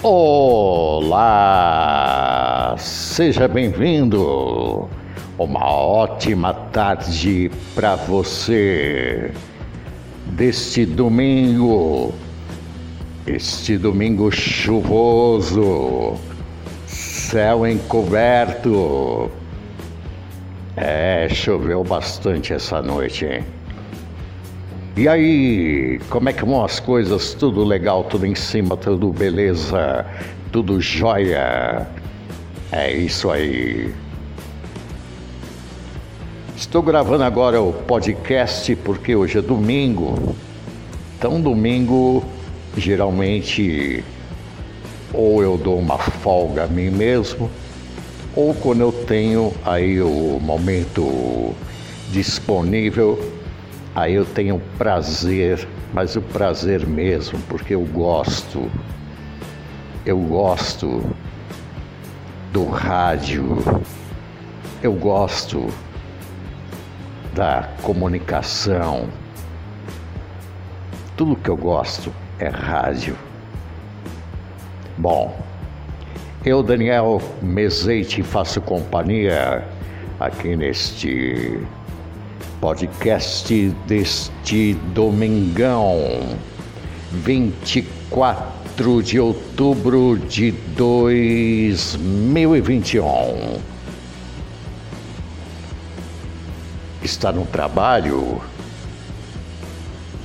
Olá! Seja bem-vindo! Uma ótima tarde para você deste domingo, este domingo chuvoso, céu encoberto. É, choveu bastante essa noite, hein? E aí, como é que vão as coisas? Tudo legal, tudo em cima, tudo beleza, tudo jóia. É isso aí. Estou gravando agora o podcast porque hoje é domingo. Então, domingo, geralmente, ou eu dou uma folga a mim mesmo, ou quando eu tenho aí o momento disponível Aí eu tenho prazer, mas o prazer mesmo, porque eu gosto, eu gosto do rádio, eu gosto da comunicação. Tudo que eu gosto é rádio. Bom, eu, Daniel Meseite, faço companhia aqui neste podcast deste domingão, 24 de outubro de 2021. Está no trabalho?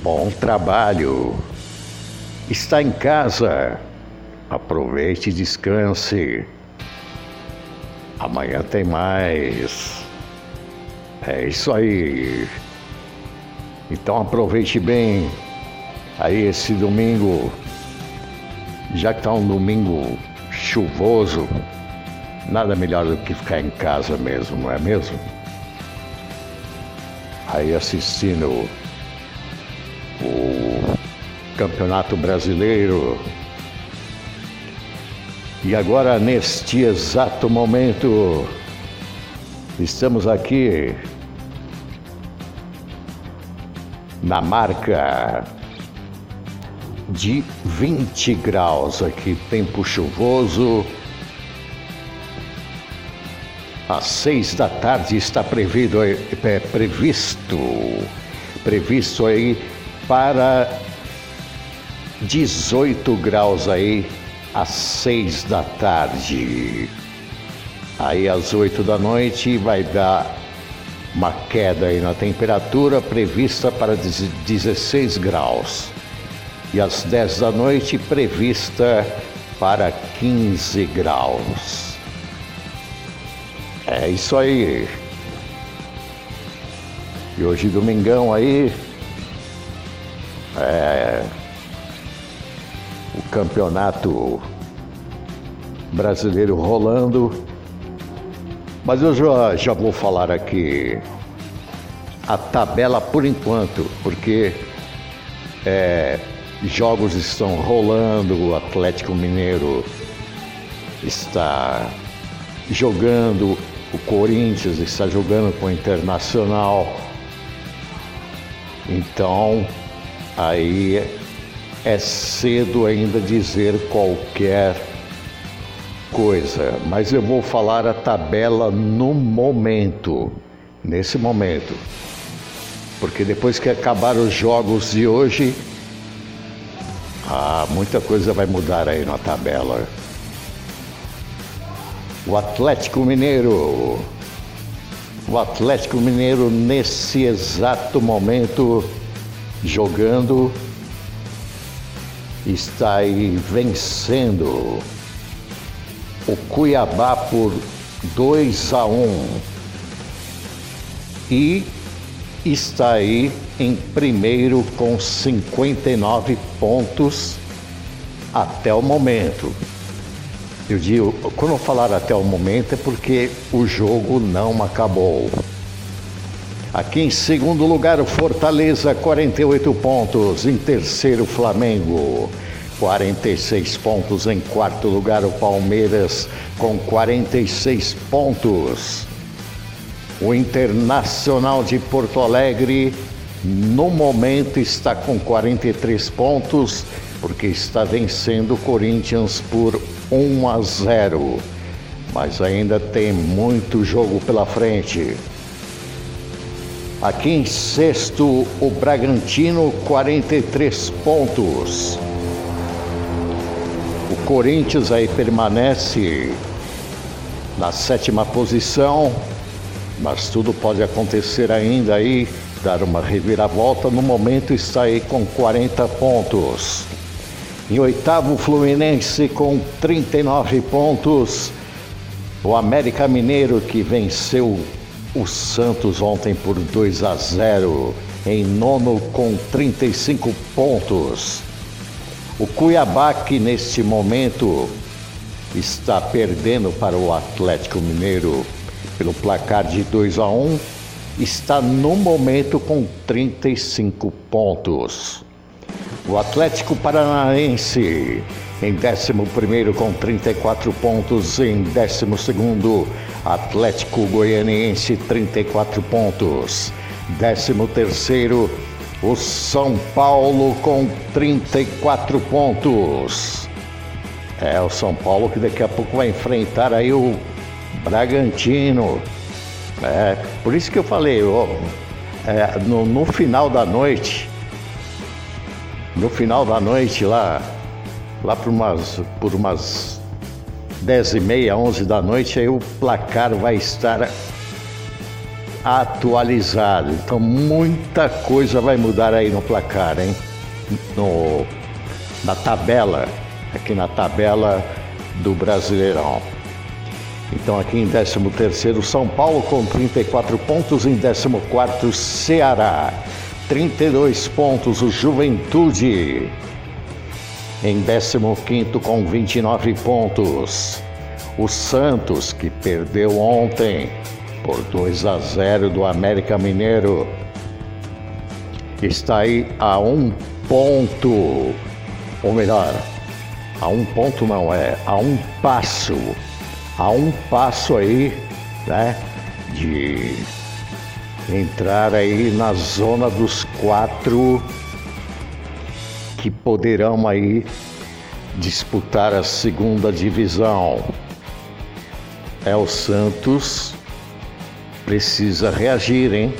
Bom trabalho. Está em casa? Aproveite e descanse. Amanhã tem mais. É isso aí. Então aproveite bem aí esse domingo, já que está um domingo chuvoso, nada melhor do que ficar em casa mesmo, não é mesmo? Aí assistindo o Campeonato Brasileiro. E agora, neste exato momento, estamos aqui na marca de 20 graus aqui, tempo chuvoso. Às seis da tarde está previsto, é, previsto, previsto aí para 18 graus aí às seis da tarde. Aí às oito da noite vai dar uma queda aí na temperatura prevista para 16 graus. E às 10 da noite prevista para 15 graus. É isso aí. E hoje domingão aí é o campeonato brasileiro rolando mas eu já, já vou falar aqui a tabela por enquanto, porque é, jogos estão rolando, o Atlético Mineiro está jogando, o Corinthians está jogando com o Internacional. Então, aí é cedo ainda dizer qualquer coisa, mas eu vou falar a tabela no momento, nesse momento. Porque depois que acabar os jogos de hoje, ah, muita coisa vai mudar aí na tabela. O Atlético Mineiro. O Atlético Mineiro nesse exato momento jogando está aí vencendo o Cuiabá por 2 a 1 e está aí em primeiro com 59 pontos até o momento. Eu digo, quando eu falar até o momento é porque o jogo não acabou. Aqui em segundo lugar, o Fortaleza, 48 pontos. Em terceiro, Flamengo. 46 pontos. Em quarto lugar, o Palmeiras com 46 pontos. O Internacional de Porto Alegre, no momento, está com 43 pontos. porque está vencendo o Corinthians por 1 a 0. Mas ainda tem muito jogo pela frente. Aqui em sexto, o Bragantino, 43 pontos. Corinthians aí permanece na sétima posição, mas tudo pode acontecer ainda aí, dar uma reviravolta. No momento está aí com 40 pontos. Em oitavo, Fluminense com 39 pontos. O América Mineiro que venceu o Santos ontem por 2 a 0. Em nono com 35 pontos. O Cuiabá que neste momento está perdendo para o Atlético Mineiro pelo placar de 2 a 1, está no momento com 35 pontos. O Atlético Paranaense em 11 com 34 pontos, em 12 Atlético Goianiense 34 pontos, 13 o São Paulo com 34 pontos. É o São Paulo que daqui a pouco vai enfrentar aí o Bragantino. É, por isso que eu falei, ó, é, no, no final da noite, no final da noite lá, lá por umas, por umas 10 e meia, 11 da noite, aí o placar vai estar atualizado. Então muita coisa vai mudar aí no placar, hein? No, na tabela, aqui na tabela do Brasileirão. Então aqui em 13º São Paulo com 34 pontos, em 14º Ceará, 32 pontos o Juventude. Em 15º com 29 pontos, o Santos que perdeu ontem por 2 a 0 do América Mineiro. Está aí a um ponto, ou melhor, a um ponto não é, a um passo, a um passo aí, né, de entrar aí na zona dos quatro que poderão aí disputar a segunda divisão. É o Santos precisa reagir, hein?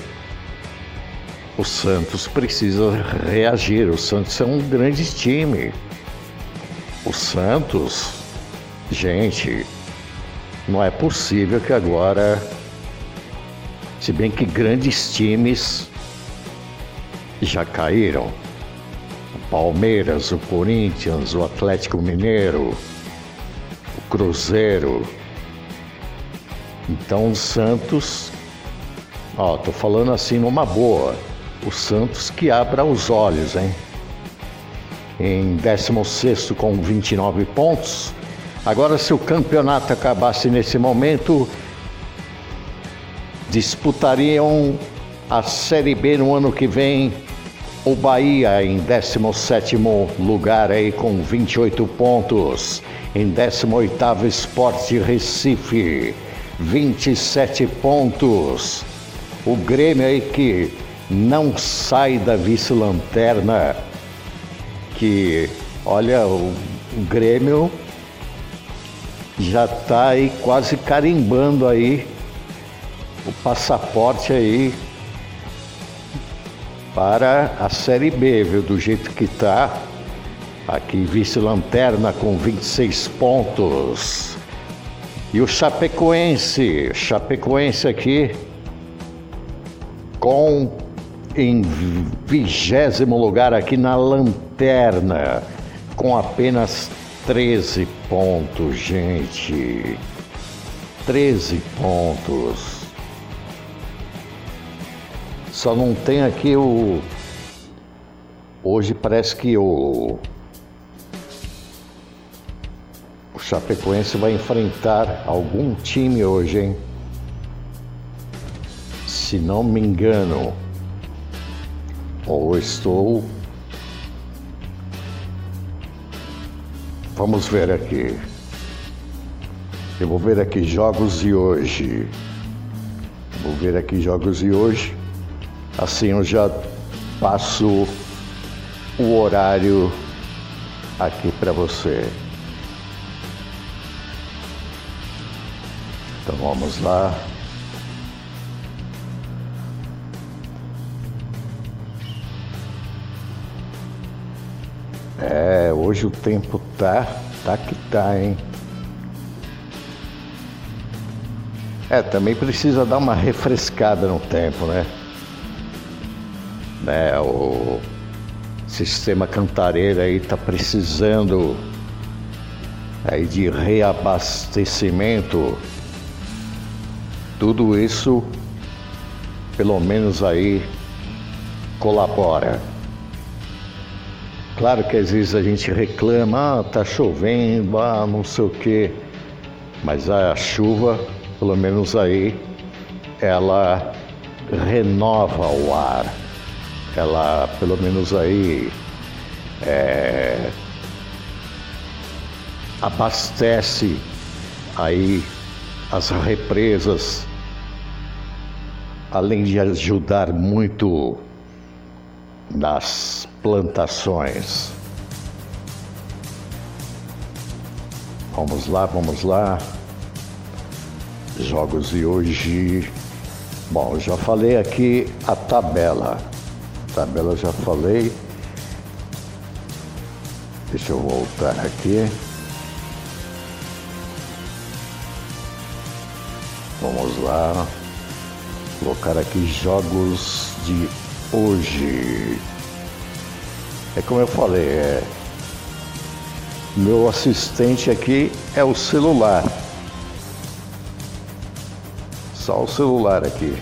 O Santos precisa reagir. O Santos é um grande time. O Santos, gente, não é possível que agora, se bem que grandes times já caíram. O Palmeiras, o Corinthians, o Atlético Mineiro, o Cruzeiro. Então o Santos Ó, tô falando assim numa boa. O Santos que abra os olhos, hein? Em 16 com 29 pontos. Agora, se o campeonato acabasse nesse momento, disputariam a Série B no ano que vem. O Bahia em 17 lugar aí com 28 pontos. Em 18 Esporte Recife, 27 pontos. O Grêmio aí que não sai da vice-lanterna, que olha, o, Grêmio já está aí quase carimbando aí o passaporte aí para a Série B, viu? Do jeito que está. Aqui vice-lanterna com 26 pontos. E o Chapecoense, Chapecoense aqui com em vigésimo lugar aqui na lanterna, com apenas 13 pontos, gente. 13 pontos. Só não tem aqui o. Hoje parece que o. O Chapecoense vai enfrentar algum time hoje, hein? Se não me engano, ou estou. Vamos ver aqui. Eu vou ver aqui jogos de hoje. Vou ver aqui jogos de hoje. Assim eu já passo o horário aqui para você. Então vamos lá. É, hoje o tempo tá, tá que tá, hein? É, também precisa dar uma refrescada no tempo, né? né o sistema Cantareira aí tá precisando aí de reabastecimento. Tudo isso, pelo menos aí, colabora. Claro que às vezes a gente reclama, ah, tá chovendo, ah, não sei o quê, mas a chuva, pelo menos aí, ela renova o ar, ela pelo menos aí é, abastece aí as represas, além de ajudar muito nas plantações. Vamos lá, vamos lá. Jogos de hoje. Bom, já falei aqui a tabela. Tabela já falei. Deixa eu voltar aqui. Vamos lá. Colocar aqui jogos de hoje. É como eu falei, é, meu assistente aqui é o celular. Só o celular aqui.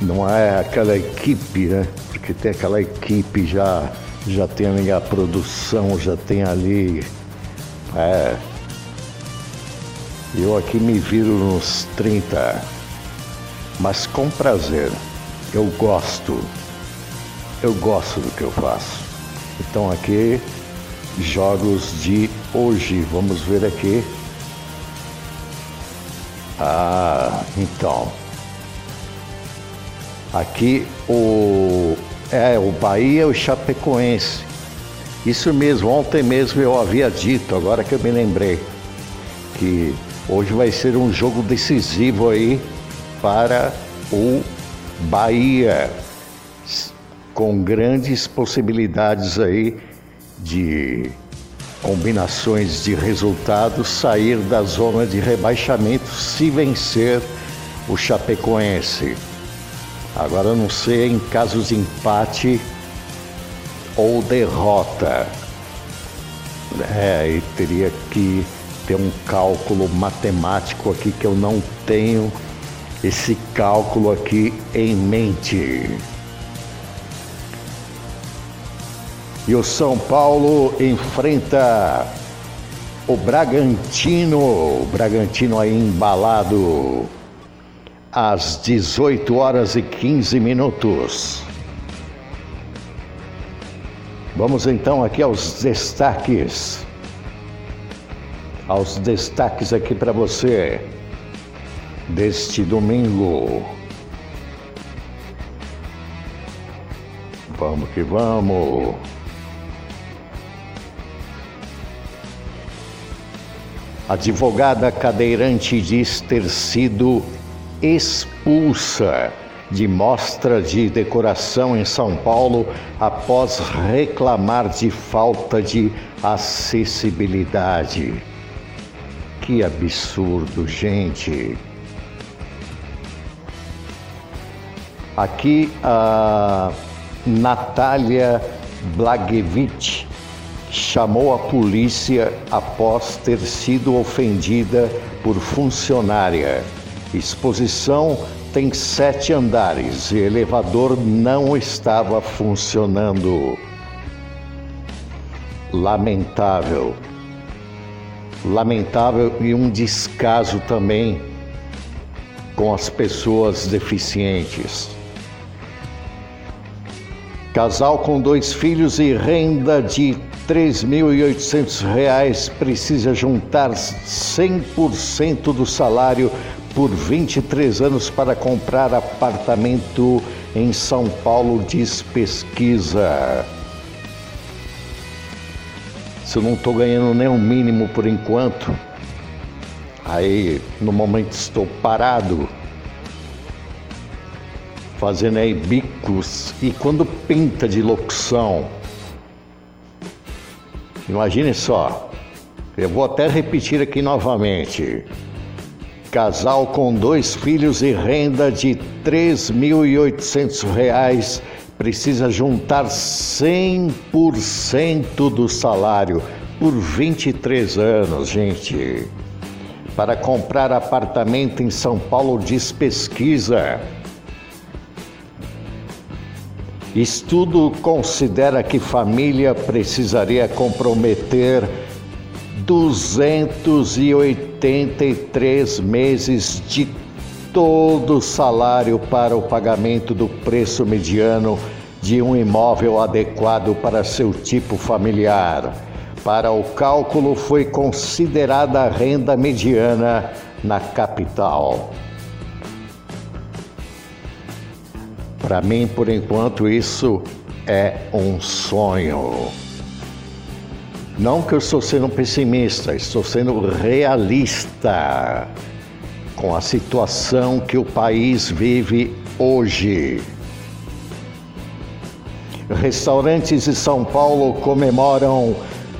Não é aquela equipe, né? Porque tem aquela equipe já, já tem ali a produção, já tem ali. É. Eu aqui me viro nos 30, mas com prazer. Eu gosto. Eu gosto do que eu faço. Então aqui jogos de hoje. Vamos ver aqui. Ah, então. Aqui o é o Bahia, o Chapecoense. Isso mesmo, ontem mesmo eu havia dito, agora que eu me lembrei, que hoje vai ser um jogo decisivo aí para o Bahia, com grandes possibilidades aí de combinações de resultados sair da zona de rebaixamento se vencer o Chapecoense. Agora não sei em casos de empate ou derrota. É, e teria que ter um cálculo matemático aqui que eu não tenho esse cálculo aqui em mente. E o São Paulo enfrenta o Bragantino, o Bragantino aí embalado às 18 horas e 15 minutos. Vamos então aqui aos destaques. Aos destaques aqui para você deste domingo. Vamos que vamos. Advogada cadeirante diz ter sido expulsa de mostra de decoração em São Paulo após reclamar de falta de acessibilidade. Que absurdo, gente! Aqui a Natália Blagevich chamou a polícia após ter sido ofendida por funcionária. Exposição tem sete andares e elevador não estava funcionando. Lamentável. Lamentável e um descaso também com as pessoas deficientes. Casal com dois filhos e renda de R$ 3.800 precisa juntar 100% do salário por 23 anos para comprar apartamento em São Paulo, diz pesquisa. Se eu não estou ganhando nem o mínimo por enquanto, aí no momento estou parado, fazendo aí bicos, e quando pinta de locução, imagine só, eu vou até repetir aqui novamente. Casal com dois filhos e renda de R$ 3.800 precisa juntar 100% do salário por 23 anos, gente. Para comprar apartamento em São Paulo, diz pesquisa. Estudo considera que família precisaria comprometer 283 meses de todo o salário para o pagamento do preço mediano de um imóvel adequado para seu tipo familiar. Para o cálculo foi considerada a renda mediana na capital. Para mim, por enquanto, isso é um sonho. Não que eu estou sendo pessimista, estou sendo realista com a situação que o país vive hoje. Restaurantes de São Paulo comemoram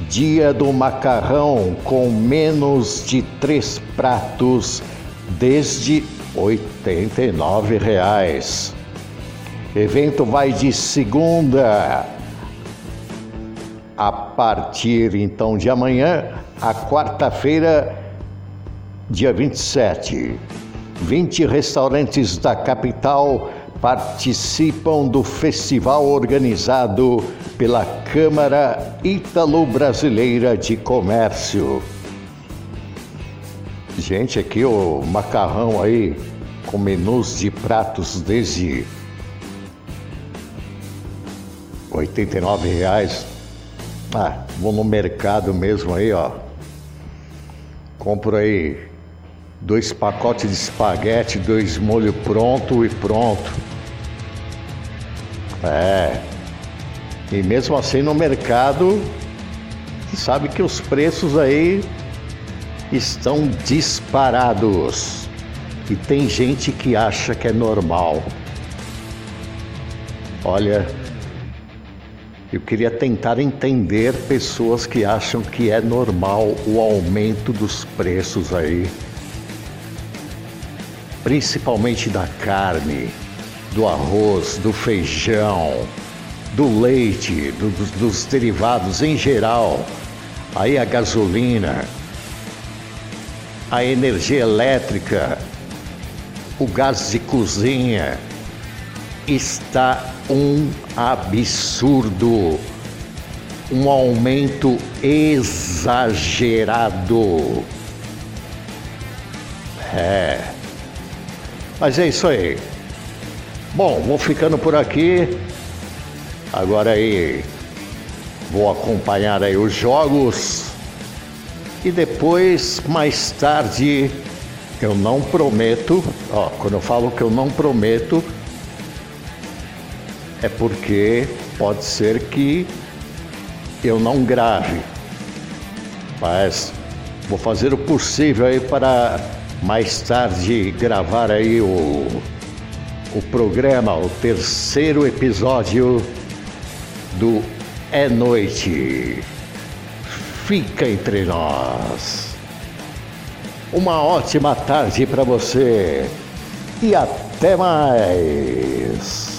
Dia do Macarrão com menos de três pratos desde 89 reais. Evento vai de segunda a partir então de amanhã, a quarta-feira, dia 27. 20 restaurantes da capital participam do festival organizado pela Câmara Ítalo-Brasileira de Comércio. Gente, aqui o macarrão aí com menus de pratos desde 89 reais ah, vou no mercado mesmo aí, ó. Compro aí dois pacotes de espaguete, dois molho pronto e pronto. É. E mesmo assim no mercado, sabe que os preços aí estão disparados. E tem gente que acha que é normal. Olha, eu queria tentar entender pessoas que acham que é normal o aumento dos preços aí, principalmente da carne, do arroz, do feijão, do leite, do, dos, dos derivados em geral, aí a gasolina, a energia elétrica, o gás de cozinha está um absurdo, um aumento exagerado. É. Mas é isso aí. Bom, vou ficando por aqui. Agora aí vou acompanhar aí os jogos e depois mais tarde eu não prometo, ó, quando eu falo que eu não prometo, é porque pode ser que eu não grave. Mas vou fazer o possível aí para mais tarde gravar aí o, o programa, o terceiro episódio do É Noite. Fica entre nós. Uma ótima tarde para você e até mais.